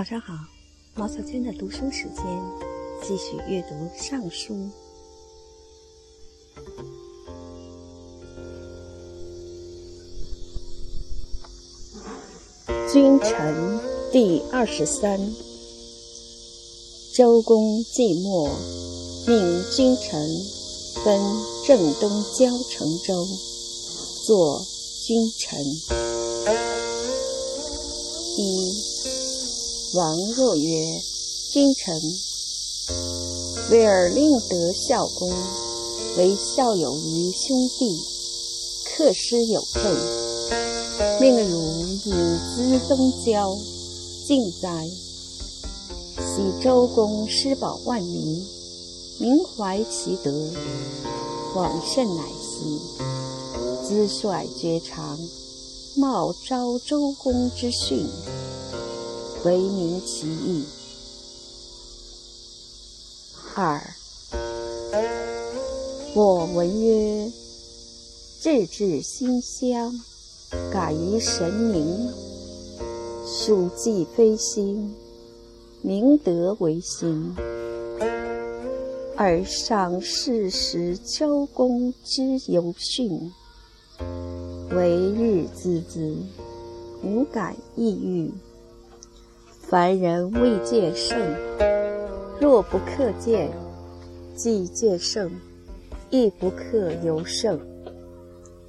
早上好，毛小娟的读书时间，继续阅读《尚书》。君臣第二十三。周公季末，命君臣分镇东郊城州，作君臣。一。王若曰：“君臣，为尔令得孝公，为孝友于兄弟，克师有政，命汝引资东郊，尽哉！喜周公施保万民，民怀其德，往甚乃息。资率绝长，冒昭周公之训。”为民其义。二，我闻曰：志志馨香，感于神明。庶几非心，明德为心。而上世时周公之有训，为日孜孜，无感意欲。凡人未见圣，若不克见；既见圣，亦不克由圣。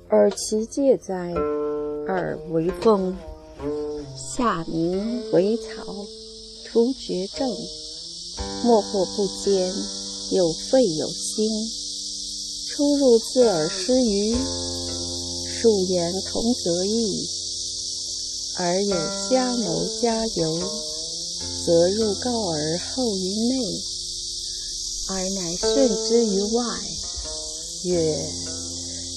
而其戒哉？而为风，下民为草，图绝症。莫或不坚，有肺有心。出入自而失于，数言同则异。而有家谋家游。则入告而后于内，而乃顺之于外。曰：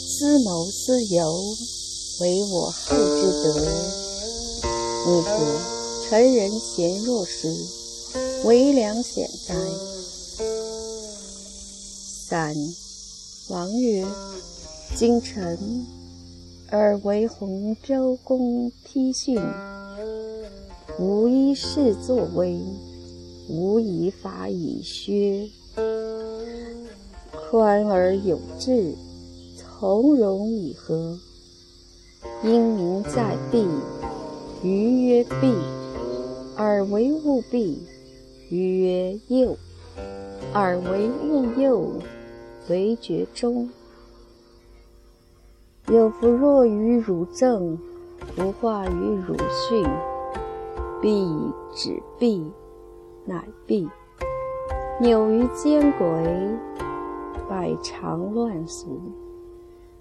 思谋思由，为我后之德。孺子成人贤若时，为良显哉？三王曰：今臣而为洪州公批训。无一事作威，无以法以削。宽而有志，从容以和。因民在必，愚曰弊，而为物必，愚曰诱，而为物诱。为绝中。有弗若于汝正，不化于汝训。必止弊，乃必；扭于奸轨，百常乱俗。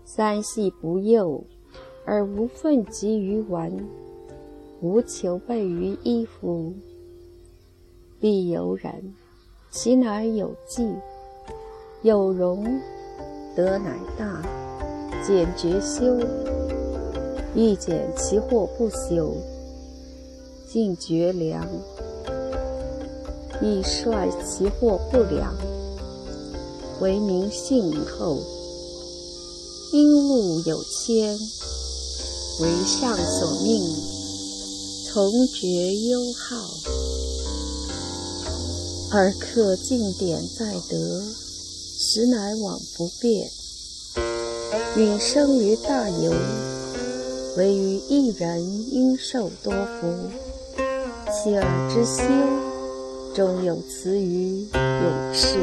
三系不幼，而无愤及于玩；无求备于衣服，必有然。其乃有纪，有容，德乃大。简绝修，欲减其祸不修。尽绝良，亦率其祸不良，为民信厚。因物有谦，为上所命，从绝优好，而克尽典在德，实乃往不变。允生于大游，唯于一人应受多福。妻儿之修，终有词于永世。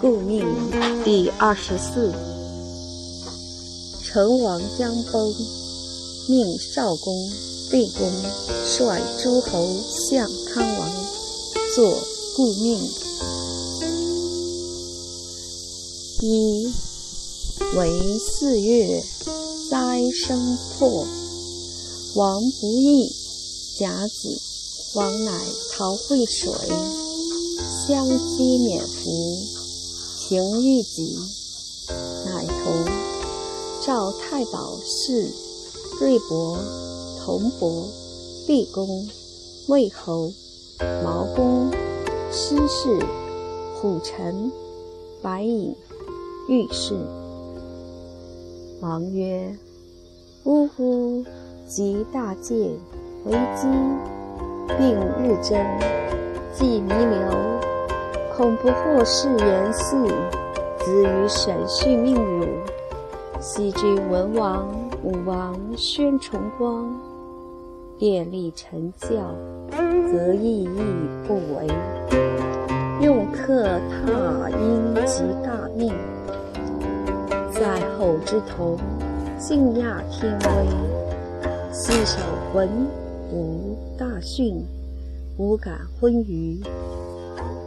故命第二十四。成王将崩，命少公、厉公率诸侯向康王，作故命。一为四月。灾生破，王不义。甲子，王乃陶惠水，相积免服，情欲己，乃同赵太保事，瑞伯、同伯、毕公、魏侯、毛公、师氏、虎臣、白隐、御氏。王曰：“呜呼！即大戒为机，并日增，既弥留，恐不获世言嗣，子于审讯命汝。昔君文王、武王、宣崇光，便立臣教，则意义不为。用客踏因及大命，在后之同，敬亚天威。四守文武大训，无感昏愚。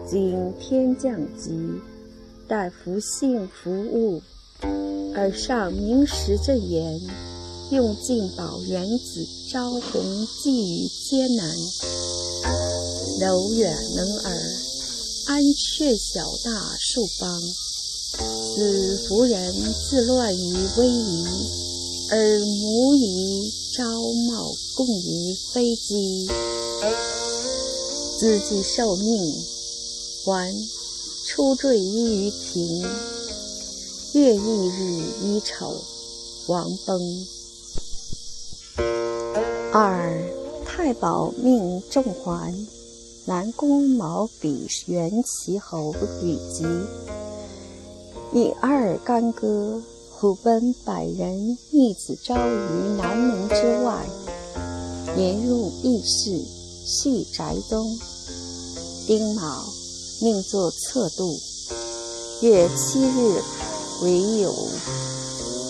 今天降吉，待福幸服务。而上明时正言，用进宝原子招红寄于艰难。柔远能尔，安却小大数邦。此夫人自乱于危夷，而母以朝冒共于非机。自己受命，还出坠衣于庭。月异日衣丑，王崩。二太保命仲环，南宫毛比元齐侯与吉，以二干戈，虎奔百人逆子招于南门之外，年入议事，系宅东。丁卯，命作侧度。月七日。唯有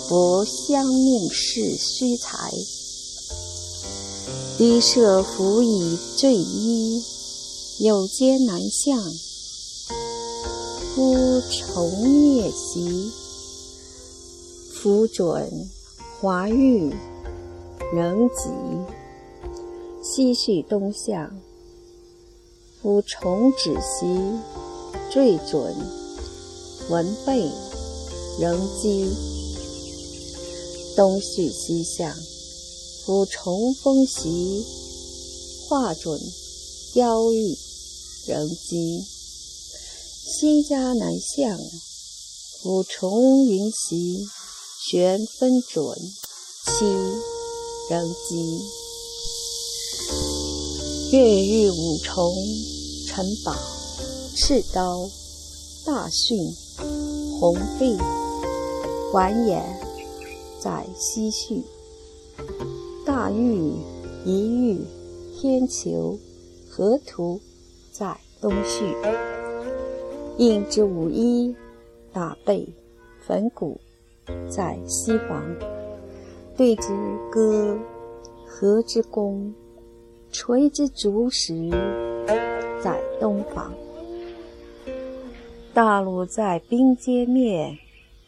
佛相命是虚财，低舍服以坠衣，有艰难相。夫重夜袭，夫准华玉仍吉。西续东向，夫重止兮，坠准文备。仍积东续西向，夫重风袭，画准妖异，仍积西家南向，五重云袭，旋分准七仍积月日五重，陈宝赤刀大训红璧。还也，在西序；大玉、一玉、天球、河图，在东序。应之五一、大背、粉骨，在西房。对之歌，和之弓，垂之竹石，在东方。大陆在兵阶面。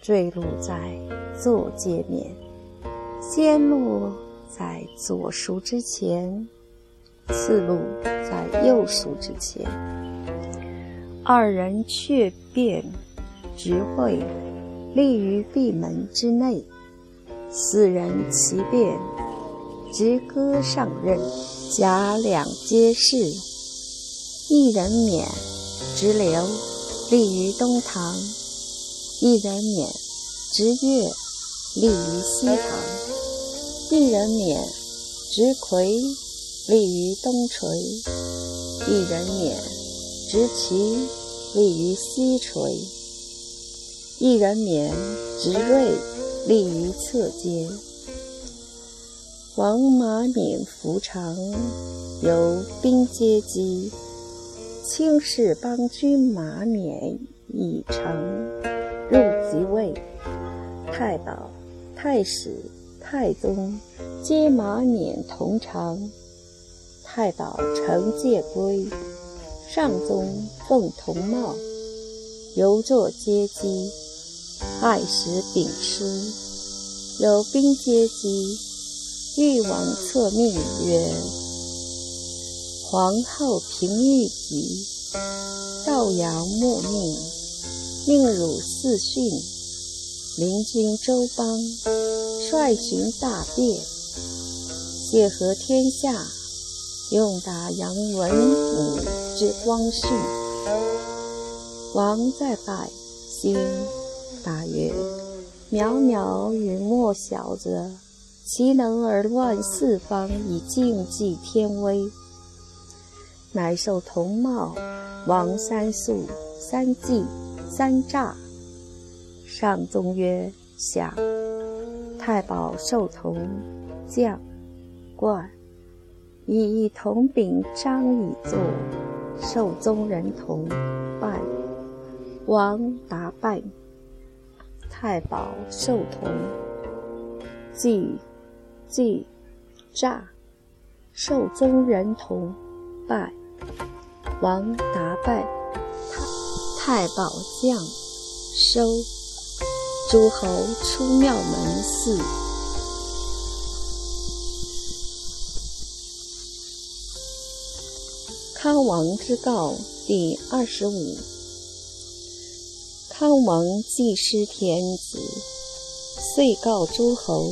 坠落在左界面，先落在左熟之前，次路在右熟之前。二人却便执会立于闭门之内，四人齐便直歌上任，甲两皆是。一人免直流立于东堂。一人免直月立于西堂，一人免直魁立于东垂，一人免直旗立于西垂，一人免直锐立于侧阶。王马冕服长，由兵阶机，轻视邦君马冕已成。入即位，太保、太史、太宗皆马冕同长。太保乘戒归，上宗奉铜帽，游坐阶机，爱时秉书。有兵阶机，欲王策命曰：“皇后平玉吉，道阳莫命。”命汝四训，临军周邦，率行大变，解和天下，用打杨文武之光绪。王在百心，大曰：渺渺与莫小者，其能而乱四方以竞技天威？乃受同茂，王三宿、三季、三诈。上宗曰：下。太保受同，将冠，以同秉章以作，受宗人同拜。王答拜。太保受同，祭祭诈，受宗人同拜。王答拜。太保将收。诸侯出庙门寺。康王之告第二十五。康王既失天子，遂告诸侯，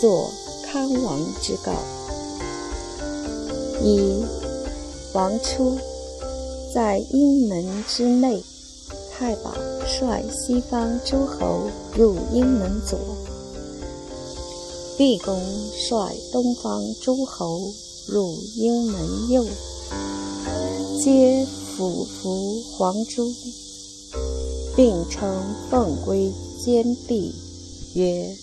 作康王之告。一王初，在阴门之内。太保率西方诸侯入阴门左，毕公率东方诸侯入阴门右，皆俯伏黄珠，并称凤归坚壁，曰：“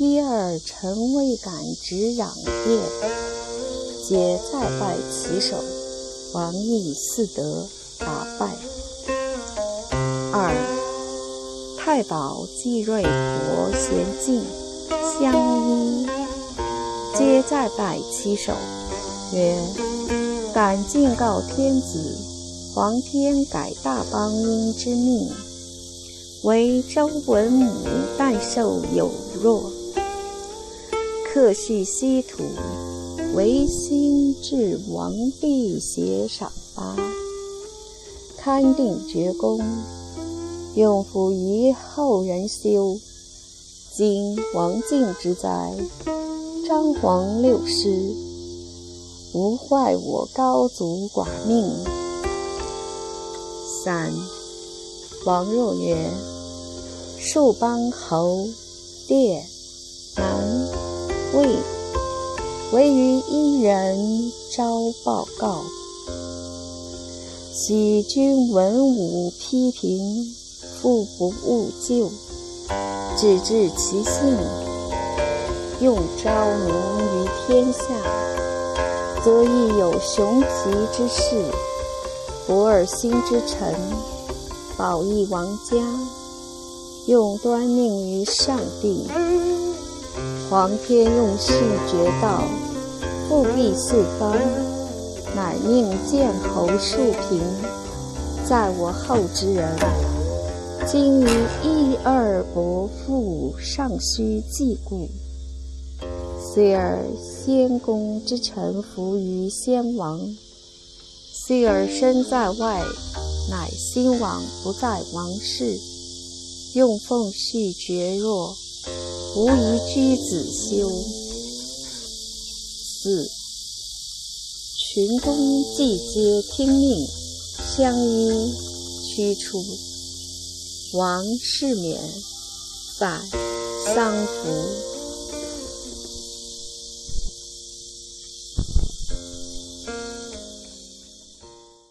一二臣未敢直壤也。”皆再拜其首，王亦嗣德答拜。二太保季瑞伯贤敬相依，皆再拜其首，曰：“敢进告天子，皇天改大邦殷之命，为周文母代受有弱，克续西土，唯心至王辟邪赏发，勘定绝功。”用辅于后人修。今王敬之灾，张皇六师，无坏我高祖寡命。三王若曰：树邦侯列南魏，唯于一人招报告，喜君文武批评。复不务救，只治其性，用昭明于天下，则亦有雄奇之士，博尔心之臣，保义王家，用端命于上帝。皇天用序绝道，复辟四方，乃命建侯庶平，在我后之人。今于一二伯父尚须祭故，虽尔先公之臣服于先王，虽而身在外，乃先王不在王室，用奉序绝弱，无宜居子修。四群公既皆听命，相依驱出。王世冕，反丧服。